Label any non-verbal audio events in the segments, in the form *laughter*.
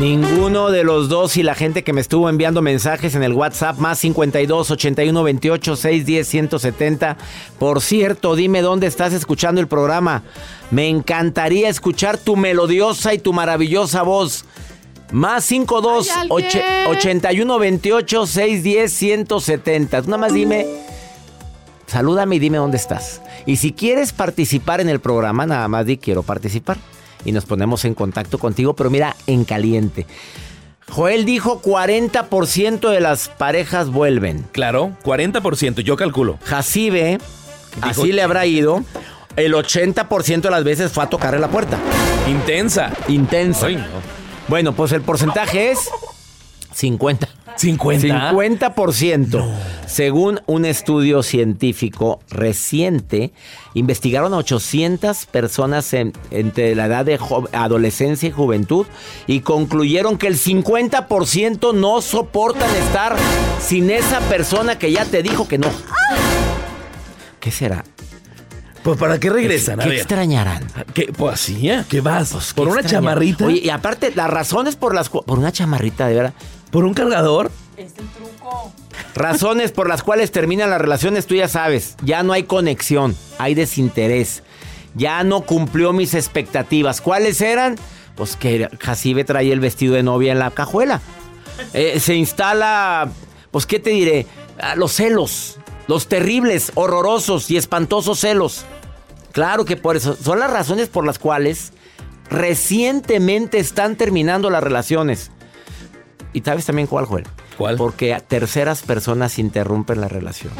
Ninguno de los dos y la gente que me estuvo enviando mensajes en el WhatsApp más 52 81 28 610 170. Por cierto, dime dónde estás escuchando el programa. Me encantaría escuchar tu melodiosa y tu maravillosa voz. Más 52 ¿Hay alguien? 81 28 610 170. Tú nada más dime. Salúdame y dime dónde estás. Y si quieres participar en el programa, nada más di quiero participar. Y nos ponemos en contacto contigo, pero mira, en caliente. Joel dijo 40% de las parejas vuelven. Claro, 40%, yo calculo. Jacibe, así Dijo- le habrá ido. El 80% de las veces fue a tocarle la puerta. Intensa. Intensa. Ay, no. Bueno, pues el porcentaje es 50. 50. 50%. Según un estudio científico reciente, investigaron a 800 personas en- entre la edad de adolescencia y juventud y concluyeron que el 50% no soportan estar sin esa persona que ya te dijo que no. ¿Qué será? Pues ¿para qué regresan? ¿Qué a ver. extrañarán? ¿Qué? Pues así, ¿eh? ¿Qué vas? Pues, ¿Por ¿qué una extrañarán? chamarrita? Oye, y aparte, las razones por las cu- por una chamarrita, de verdad. ¿Por un cargador? Razones por las cuales terminan las relaciones, tú ya sabes. Ya no hay conexión, hay desinterés. Ya no cumplió mis expectativas. ¿Cuáles eran? Pues que Jacibe traía el vestido de novia en la cajuela. Eh, se instala, pues, ¿qué te diré? Ah, los celos. Los terribles, horrorosos y espantosos celos. Claro que por eso. Son las razones por las cuales recientemente están terminando las relaciones. ¿Y sabes también cuál, Joel? ¿Cuál? Porque a terceras personas interrumpen la relación.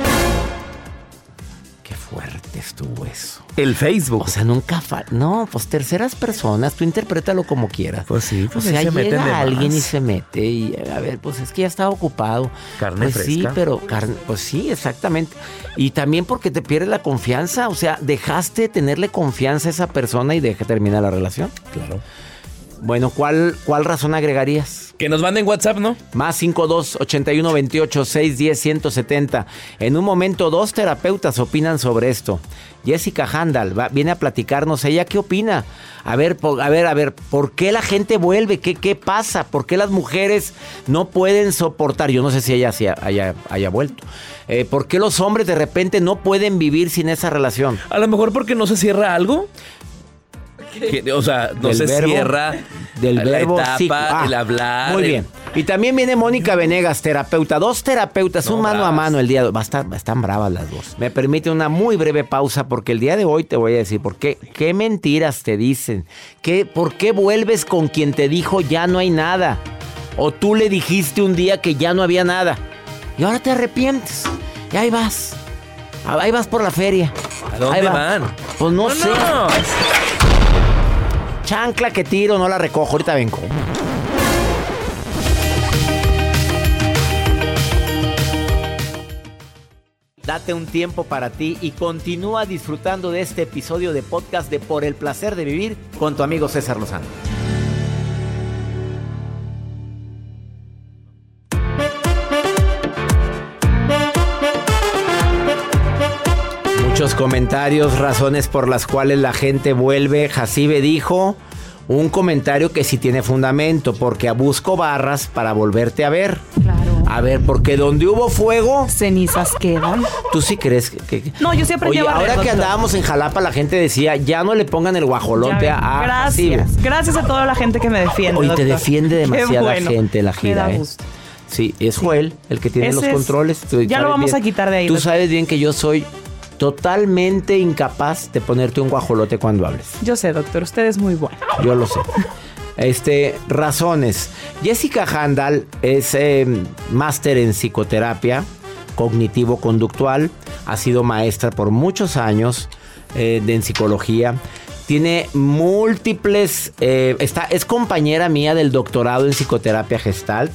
Estuvo eso. El Facebook. O sea, nunca fa No, pues terceras personas, tú interprétalo como quieras. Pues sí, pues o sea, se llega alguien más. y se mete y a ver, pues es que ya estaba ocupado. Carne pues sí, fresca. pero carne, pues sí, exactamente. Y también porque te pierdes la confianza, o sea, dejaste de tenerle confianza a esa persona y deja terminar la relación. Claro. Bueno, ¿cuál, cuál razón agregarías? Que nos manden WhatsApp, ¿no? Más 52 81 28 610 170. En un momento, dos terapeutas opinan sobre esto. Jessica Handal va- viene a platicarnos. ¿Ella qué opina? A ver, por- a ver, a ver, ¿por qué la gente vuelve? ¿Qué, qué pasa? ¿Por qué las mujeres no pueden soportar? Yo no sé si ella haya, haya vuelto. Eh, ¿Por qué los hombres de repente no pueden vivir sin esa relación? A lo mejor porque no se cierra algo. Que, o sea, no Del se verbo- cierra del la verbo etapa, ah, el hablar. Muy el- bien. Y también viene Mónica Venegas, terapeuta. Dos terapeutas, No, un mano a mano el día de hoy. Va a estar, están bravas las dos. Me permite una muy breve pausa porque el día de hoy te voy a decir por qué. ¿Qué mentiras te dicen? ¿Qué, ¿Por qué vuelves con quien te dijo ya no hay nada? O tú le dijiste un día que ya no había nada. Y ahora te arrepientes. Y ahí vas. Ahí vas por la feria. ¿A dónde Ahí va. van? Pues no, sé. Vámonos. Chancla que tiro, no la recojo. Ahorita vengo. Date un tiempo para ti y continúa disfrutando de este episodio de podcast de Por el placer de vivir con tu amigo César Lozano. Comentarios, razones por las cuales la gente vuelve. Jacibe dijo un comentario que sí tiene fundamento, porque busco barras para volverte a ver. Claro. A ver, porque donde hubo fuego, Cenizas quedan. ¿tú sí crees que...? que- No, yo aprendí Oye, ahora que andábamos en Jalapa, la gente decía, ya no le pongan el guajolote a... a Jacibe". Gracias. Gracias a toda la gente que me defiende. Hoy te doctor. defiende Qué demasiada bueno. gente la gira, Me da ¿eh? Sí, es Joel el que tiene Ese los es- controles. Tú ya lo vamos bien. a quitar de ahí, Tú doctor. sabes bien que yo soy totalmente incapaz de ponerte un guajolote cuando hables. Yo sé, doctor, usted es muy bueno. Yo lo sé. Este, razones. Jessica Handal es eh, máster en psicoterapia cognitivo-conductual. Ha sido maestra por muchos años eh, de, en psicología. Tiene múltiples. eh, está, es compañera mía del doctorado en psicoterapia gestalt.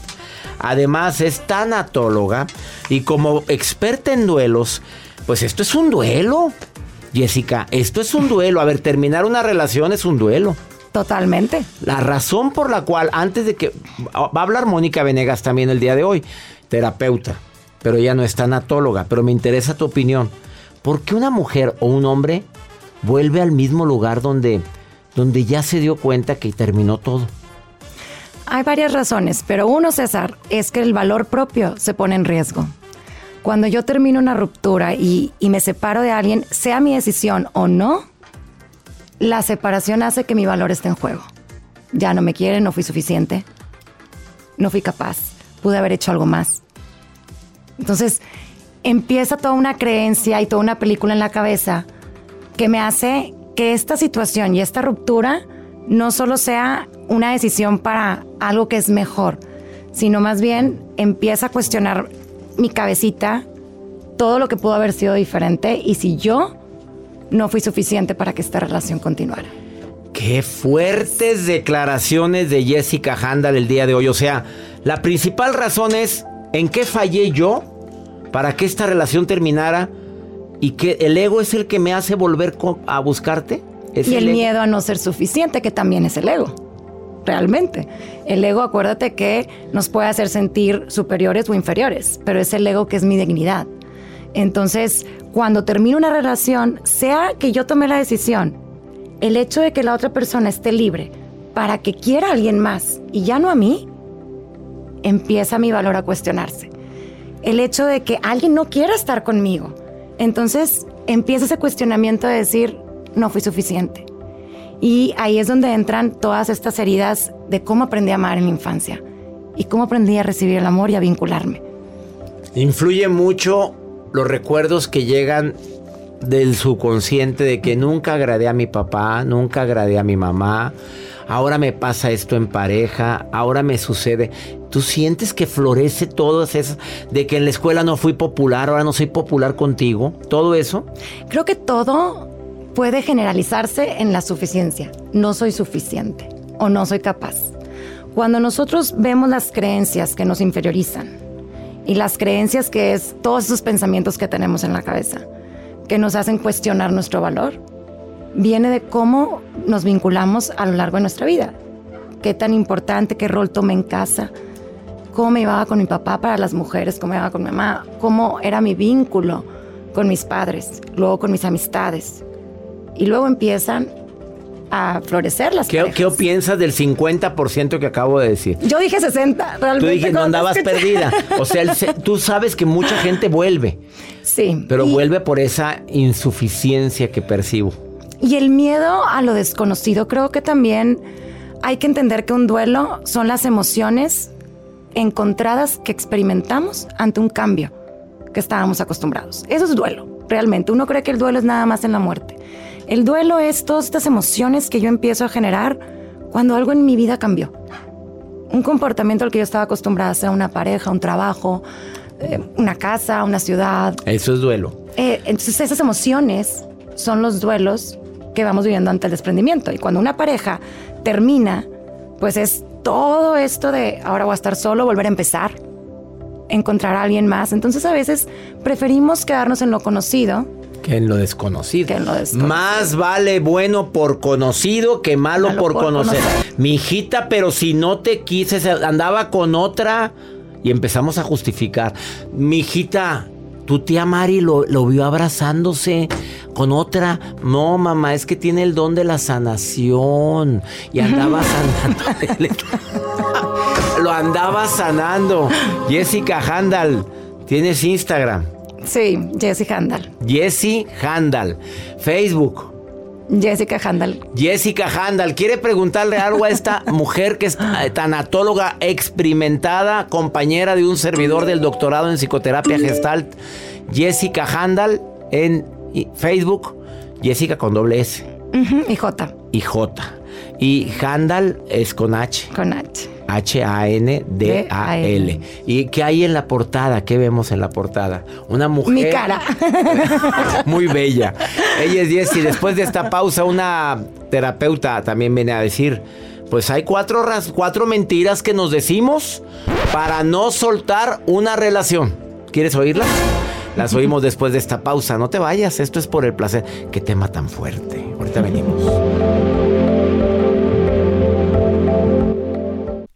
Además, es tanatóloga. Y como experta en duelos, pues esto es un duelo. Jessica, esto es un duelo. A ver, terminar una relación es un duelo. Totalmente. La razón por la cual, antes de que. Va a hablar Mónica Venegas también el día de hoy, terapeuta, pero ella no es tanatóloga, pero me interesa tu opinión. ¿Por qué una mujer o un hombre vuelve al mismo lugar donde, donde ya se dio cuenta que terminó todo? Hay varias razones, pero uno, César, es que el valor propio se pone en riesgo. Cuando yo termino una ruptura y, me separo de alguien, sea mi decisión o no, la separación hace que mi valor esté en juego. Ya no me quiere, no fui suficiente, no fui capaz, pude haber hecho algo más. Entonces empieza toda una creencia y toda una película en la cabeza que me hace que esta situación y esta ruptura no solo sea una decisión para algo que es mejor, sino más bien empieza a cuestionar mi cabecita todo lo que pudo haber sido diferente y si yo no fui suficiente para que esta relación continuara. Qué fuertes declaraciones de Jessica Handal el día de hoy. O sea, la principal razón es en qué fallé yo para que esta relación terminara y que el ego es el que me hace volver a buscarte. ¿Es Y el miedo a no ser suficiente, que también es el ego. Realmente. El ego, acuérdate que nos puede hacer sentir superiores o inferiores, pero es el ego que es mi dignidad. Entonces, cuando termino una relación, sea que yo tomé la decisión, el hecho de que la otra persona esté libre para que quiera a alguien más y ya no a mí, empieza mi valor a cuestionarse. El hecho de que alguien no quiera estar conmigo, entonces empieza ese cuestionamiento de decir, no fui suficiente. Y ahí es donde entran todas estas heridas de cómo aprendí a amar en la infancia y cómo aprendí a recibir el amor y a vincularme. Influye mucho los recuerdos que llegan del subconsciente de que nunca agradé a mi papá, nunca agradé a mi mamá. Ahora me pasa esto en pareja, ahora me sucede. ¿Tú sientes que florece todo eso? De que en la escuela no fui popular, ahora no soy popular contigo. ¿Todo eso? Creo que todo puede generalizarse en la suficiencia. No soy suficiente o no soy capaz. Cuando nosotros vemos las creencias que nos inferiorizan y las creencias que es todos esos pensamientos que tenemos en la cabeza, que nos hacen cuestionar nuestro valor, viene de cómo nos vinculamos a lo largo de nuestra vida. Qué tan importante, qué rol tomé en casa, cómo me llevaba con mi papá para las mujeres, cómo me llevaba con mi mamá, cómo era mi vínculo con mis padres, luego con mis amistades. Y luego empiezan a florecer las ¿Qué, parejas. qué piensas del 50% que acabo de decir? Yo dije 60, Tú realmente. dije, no andabas perdida. O sea, el tú sabes que mucha gente vuelve, Sí. pero y- vuelve por esa insuficiencia que percibo. Y el miedo a lo desconocido, creo que también hay que entender que un duelo son las emociones encontradas que experimentamos ante un cambio que estábamos acostumbrados. Eso es duelo, realmente. Uno cree que el duelo es nada más en la muerte. El duelo es todas estas emociones que yo empiezo a generar cuando algo en mi vida cambió. Un comportamiento al que yo estaba acostumbrada, sea una pareja, un trabajo, eh, una casa, una ciudad, Eso es duelo. eh, entonces esas emociones son los duelos que vamos viviendo ante el desprendimiento. Y cuando una pareja termina, pues es todo esto de ahora voy a estar solo, volver a empezar, encontrar a alguien más. Entonces a veces preferimos quedarnos en lo conocido. Que en lo desconocido. Que en lo desconocido. Más vale bueno por conocido que malo, Malo por, por conocer. conocer. Mi hijita, pero si no te quise, se andaba con otra. Y empezamos a justificar. Mi hijita, Tu tía Mari lo, lo vio abrazándose con otra. No, mamá, es que tiene el don de la sanación. Y andaba *laughs* sanando. *laughs* lo andaba sanando. Jessica Handal, tienes Instagram. Sí, Jessie Handal. Jessie Handal. Facebook. Jessica Handal. Jessica Handal quiere preguntarle algo a esta *laughs* mujer que es tanatóloga experimentada, compañera de un servidor del doctorado en psicoterapia gestalt. Jessica Handal en Facebook. Jessica con doble S. Y J. Y J. Y Handal es con H. Con H. H-A-N-D-A-L. ¿Y qué hay en la portada? ¿Qué vemos en la portada? Una mujer. Mi cara. *laughs* muy bella. Ella es Jessie. Después de esta pausa, una terapeuta también viene a decir. Pues hay cuatro, cuatro mentiras que nos decimos para no soltar una relación. ¿Quieres oírlas? Las oímos después de esta pausa. No te vayas, esto es por el placer. Qué tema tan fuerte. Ahorita venimos.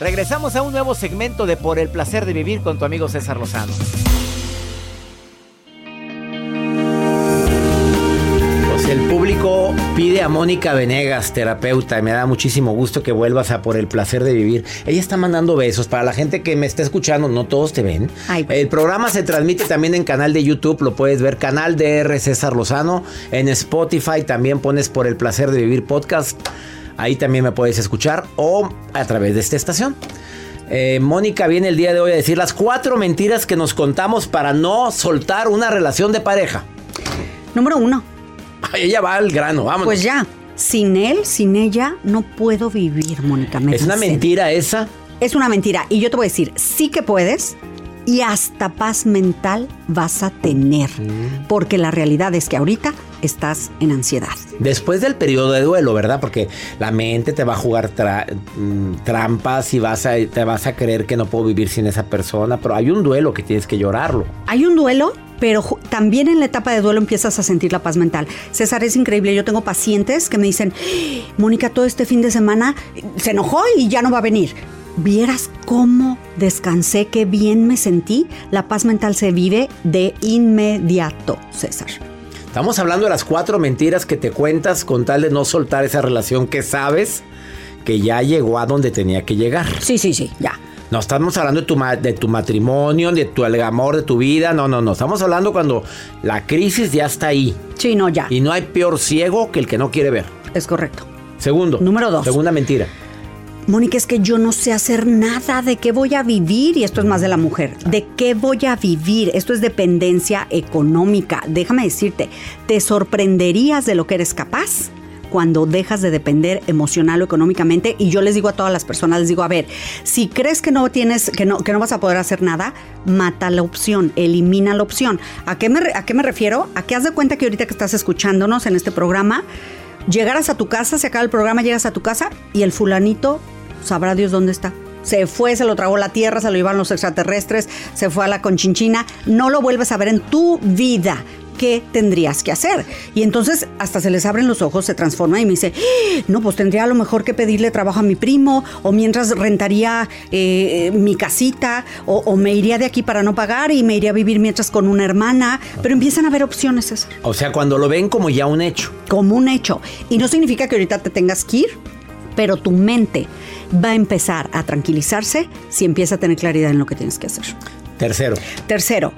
Regresamos a un nuevo segmento de Por el Placer de Vivir con tu amigo César Lozano. Pues el público pide a Mónica Venegas, terapeuta, y me da muchísimo gusto que vuelvas a Por el Placer de Vivir. Ella está mandando besos. Para la gente que me está escuchando, no todos te ven. Ay. El programa se transmite también en canal de YouTube, lo puedes ver, canal DR César Lozano. En Spotify también pones Por el Placer de Vivir podcast. Ahí también me puedes escuchar o a través de esta estación. Eh, Mónica viene el día de hoy a decir las cuatro mentiras que nos contamos para no soltar una relación de pareja. Número uno. Ay, ella va al grano, vámonos. Pues ya, sin él, sin ella, no puedo vivir, Mónica. ¿Es una mentira esa? Es una mentira. Y yo te voy a decir, sí que puedes y hasta paz mental vas a tener. Porque la realidad es que ahorita estás en ansiedad. Después del periodo de duelo, ¿verdad? Porque la mente te va a jugar tra- mm, trampas y vas a, te vas a creer que no puedo vivir sin esa persona, pero hay un duelo que tienes que llorarlo. Hay un duelo, pero también en la etapa de duelo empiezas a sentir la paz mental. César, es increíble. Yo tengo pacientes que me dicen, Mónica, todo este fin de semana se enojó y ya no va a venir. Vieras cómo descansé, qué bien me sentí. La paz mental se vive de inmediato, César. Estamos hablando de las cuatro mentiras que te cuentas con tal de no soltar esa relación que sabes que ya llegó a donde tenía que llegar. Sí, sí, sí, ya. No estamos hablando de tu, de tu matrimonio, de tu el amor, de tu vida. No, no, no. Estamos hablando cuando la crisis ya está ahí. Sí, no, ya. Y no hay peor ciego que el que no quiere ver. Es correcto. Segundo. Número dos. Segunda mentira. Mónica, es que yo no sé hacer nada de qué voy a vivir y esto es más de la mujer. ¿De qué voy a vivir? Esto es dependencia económica. Déjame decirte, te sorprenderías de lo que eres capaz cuando dejas de depender emocional o económicamente y yo les digo a todas las personas les digo, a ver, si crees que no tienes que no que no vas a poder hacer nada, mata la opción, elimina la opción. ¿A qué me a qué me refiero? A que haz de cuenta que ahorita que estás escuchándonos en este programa, llegaras a tu casa, se acaba el programa, llegas a tu casa y el fulanito sabrá Dios dónde está. Se fue, se lo tragó la tierra, se lo llevaron los extraterrestres, se fue a la conchinchina, no lo vuelves a ver en tu vida. ¿Qué tendrías que hacer? Y entonces hasta se les abren los ojos, se transforma y me dice, "¡Ah! no, pues tendría a lo mejor que pedirle trabajo a mi primo, o mientras rentaría eh, mi casita, o, o me iría de aquí para no pagar y me iría a vivir mientras con una hermana. Pero empiezan a haber opciones, César O sea, cuando lo ven como ya un hecho. como un hecho. Y no significa que ahorita te tengas que ir, pero tu mente va a empezar a tranquilizarse si empieza a tener claridad en lo que tienes que hacer. Tercero. Tercero,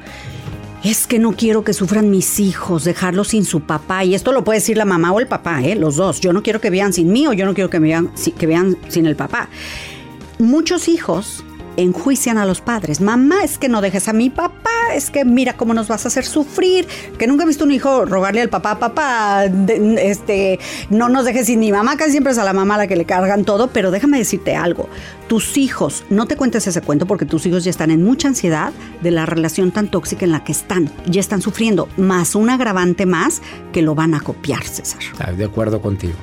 es que no quiero que sufran mis hijos, dejarlos sin su papá. Y esto lo puede decir la mamá o el papá, ¿eh? los dos. Yo no quiero que vean sin mí o yo no quiero que, vean, que vean sin el papá. Muchos hijos enjuician a los padres. Mamá, es que no dejes a mi papá, es que mira cómo nos vas a hacer sufrir. Que nunca he visto un hijo rogarle al papá, papá, este, no nos dejes sin mi mamá, casi siempre es a la mamá la que le cargan todo, pero déjame decirte algo. Tus hijos, no te cuentes ese cuento porque tus hijos ya están en mucha ansiedad de la relación tan tóxica en la que están. Ya están sufriendo, más un agravante más que lo van a copiar, César. de acuerdo contigo.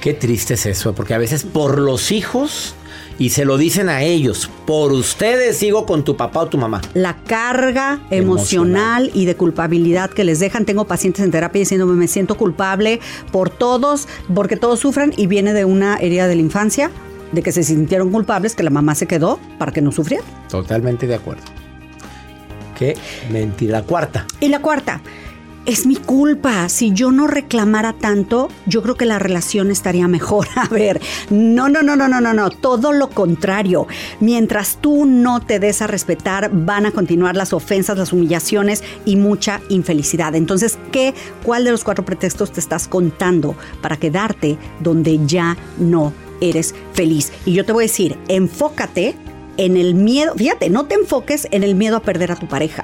Qué triste es eso, porque a veces por los hijos y se lo dicen a ellos. Por ustedes sigo con tu papá o tu mamá. La carga emocional, y de culpabilidad que les dejan. Tengo pacientes en terapia diciéndome me siento culpable por todos, porque todos sufran y viene de una herida de la infancia, de que se sintieron culpables, que la mamá se quedó para que no sufriera. Totalmente de acuerdo. Qué mentira. La cuarta. Y la cuarta es mi culpa. Si yo no reclamara tanto, yo creo que la relación estaría mejor. *laughs* A ver, no, no, no, no, no, no, no. Todo lo contrario. Mientras tú no te des a respetar, van a continuar las ofensas, las humillaciones y mucha infelicidad. Entonces, ¿qué, cuál de los cuatro pretextos te estás contando para quedarte donde ya no eres feliz? Y yo te voy a decir, enfócate en el miedo, fíjate, no te enfoques en el miedo a perder a tu pareja.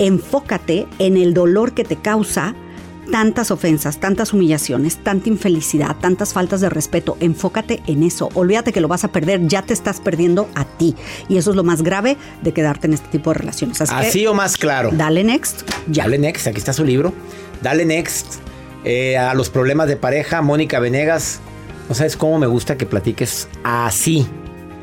Enfócate en el dolor que te causa tantas ofensas, tantas humillaciones, tanta infelicidad, tantas faltas de respeto. Enfócate en eso. Olvídate que lo vas a perder, ya te estás perdiendo a ti. Y eso es lo más grave de quedarte en este tipo de relaciones. Así, o más claro. Dale next. Ya. Dale next, aquí está su libro. Dale next. Eh, a los problemas de pareja, Mónica Venegas. No sabes cómo me gusta que platiques así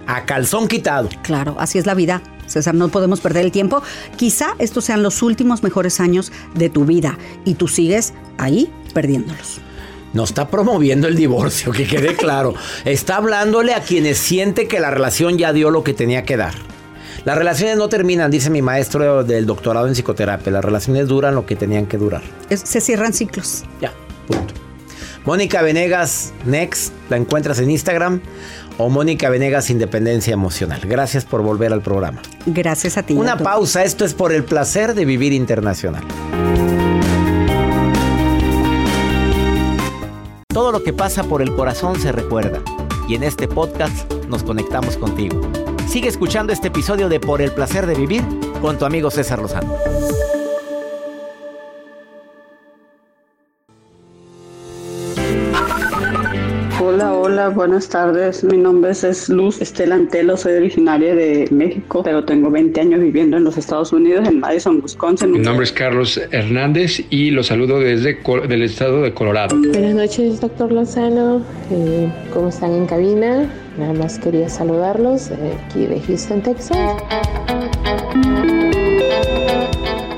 a calzón quitado. Claro, así es la vida. César, no podemos perder el tiempo. Quizá estos sean los últimos mejores años de tu vida y tú sigues ahí perdiéndolos. No está promoviendo el divorcio, que quede claro. *laughs* Está hablándole a quienes siente que la relación ya dio lo que tenía que dar. Las relaciones no terminan, dice mi maestro del doctorado en psicoterapia. Las relaciones duran lo que tenían que durar. se cierran ciclos. Ya, punto. Mónica Venegas, Next, la encuentras en Instagram o Mónica Venegas Independencia Emocional. Gracias por volver al programa. Gracias a ti. Una pausa, esto es por el placer de vivir internacional. Todo lo que pasa por el corazón se recuerda y en este podcast nos conectamos contigo. Sigue escuchando este episodio de Por el placer de vivir con tu amigo César Lozano. Hola, buenas tardes. Mi nombre es Luz Estela Antelo, soy originaria de México, pero tengo 20 años viviendo en los Estados Unidos, en Madison, Wisconsin. Mi nombre es Carlos Hernández y los saludo desde el estado de Colorado. Buenas noches, doctor Lozano. Eh, ¿Cómo están en cabina? Nada más quería saludarlos eh, aquí de Houston, Texas.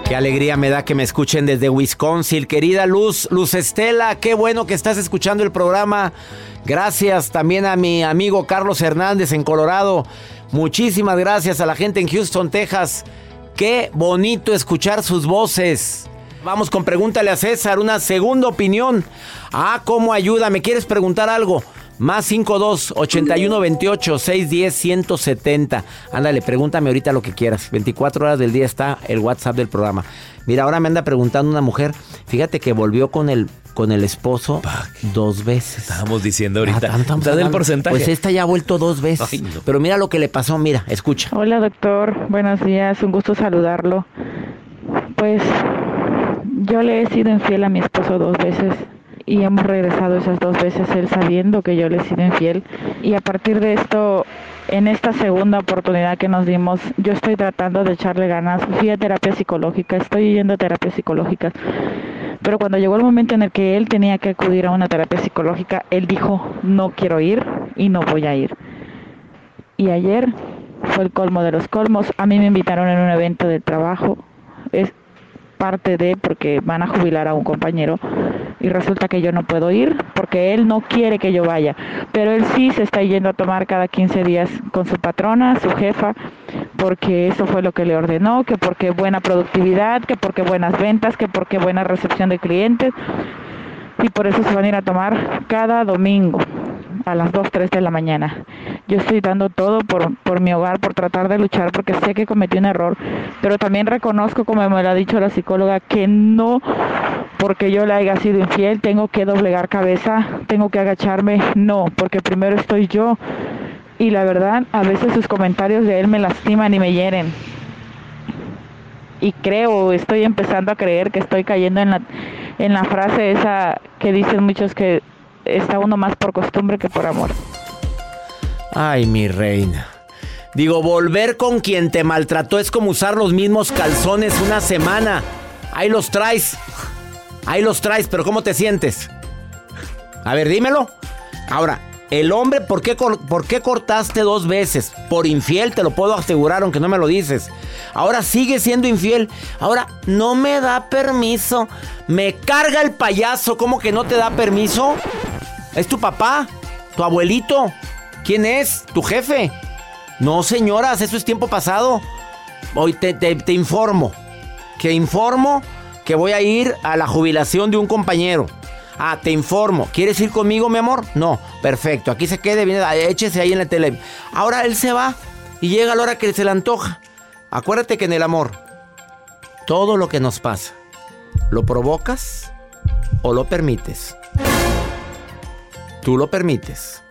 Qué alegría me da que me escuchen desde Wisconsin. Querida Luz, Luz Estela, qué bueno que estás escuchando el programa. Gracias también a mi amigo Carlos Hernández en Colorado. Muchísimas gracias a la gente en Houston, Texas. Qué bonito escuchar sus voces. Vamos con pregúntale a César, una segunda opinión. Ah, ¿cómo ayuda? ¿Me quieres preguntar algo? Más 52 81 28 610 170. Ándale, pregúntame ahorita lo que quieras. 24 horas del día está el WhatsApp del programa. Mira, ahora me anda preguntando una mujer. Fíjate que volvió con el con el esposo dos veces. Estábamos diciendo ahorita. Ah, del porcentaje. Pues esta ya ha vuelto dos veces. Pero mira lo que le pasó. Mira, escucha. Hola, doctor. Buenos días. Un gusto saludarlo. Pues yo le he sido infiel a mi esposo dos veces y hemos regresado esas dos veces él sabiendo que yo le he sido infiel. Y a partir de esto en esta segunda oportunidad que nos dimos yo estoy tratando de echarle ganas. Fui a terapia psicológica estoy yendo a terapia psicológica. Pero cuando llegó el momento en el que él tenía que acudir a una terapia psicológica él dijo no quiero ir y no voy a ir y ayer fue el colmo de los colmos. A mí me invitaron en un evento de trabajo parte de porque van a jubilar a un compañero y resulta que yo no puedo ir porque él no quiere que yo vaya, pero él sí se está yendo a tomar cada 15 días con su patrona, su jefa, porque eso fue lo que le ordenó, que porque buena productividad, que porque buenas ventas, que porque buena recepción de clientes. Y por eso se van a ir a tomar cada domingo a las 2, 3 de la mañana. Yo estoy dando todo por, por mi hogar, por tratar de luchar, porque sé que cometí un error, pero también reconozco, como me lo ha dicho la psicóloga, que no porque yo le haya sido infiel tengo que doblegar cabeza, tengo que agacharme, no, porque primero estoy yo. Y la verdad, a veces sus comentarios de él me lastiman y me hieren. Y creo, estoy empezando a creer que estoy cayendo en la, en la frase esa que dicen muchos que está uno más por costumbre que por amor. Ay, mi reina. Digo, volver con quien te maltrató es como usar los mismos calzones una semana. Ahí los traes. Ahí los traes, pero ¿cómo te sientes? A ver, dímelo. Ahora, el hombre, ¿por qué, ¿por qué cortaste dos veces? Por infiel, te lo puedo asegurar, aunque no me lo dices. Ahora sigue siendo infiel. Ahora, no me da permiso. Me carga el payaso. ¿Cómo que no te da permiso? ¿Es tu papá? ¿Tu abuelito? ¿Quién es? ¿Tu jefe? No, señoras, eso es tiempo pasado. Hoy te, te informo. Que informo que voy a ir a la jubilación de un compañero. Ah, te informo. ¿Quieres ir conmigo, mi amor? No, perfecto. Aquí se quede, viene, échese ahí en la tele. Ahora él se va y llega a la hora que se le antoja. Acuérdate que en el amor, todo lo que nos pasa, ¿lo provocas o lo permites? Tú lo permites.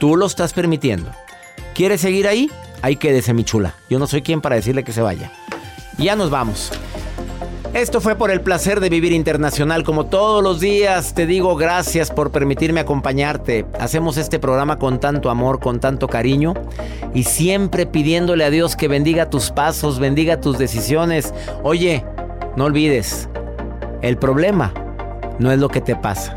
Tú lo estás permitiendo. ¿Quieres seguir ahí? Ahí quédese, mi chula. Yo no soy quien para decirle que se vaya. ya nos vamos. Esto fue por el placer de vivir internacional. Como todos los días, te digo gracias por permitirme acompañarte. Hacemos este programa con tanto amor, con tanto cariño y siempre pidiéndole a Dios que bendiga tus pasos, bendiga tus decisiones. Oye, no olvides, el problema no es lo que te pasa.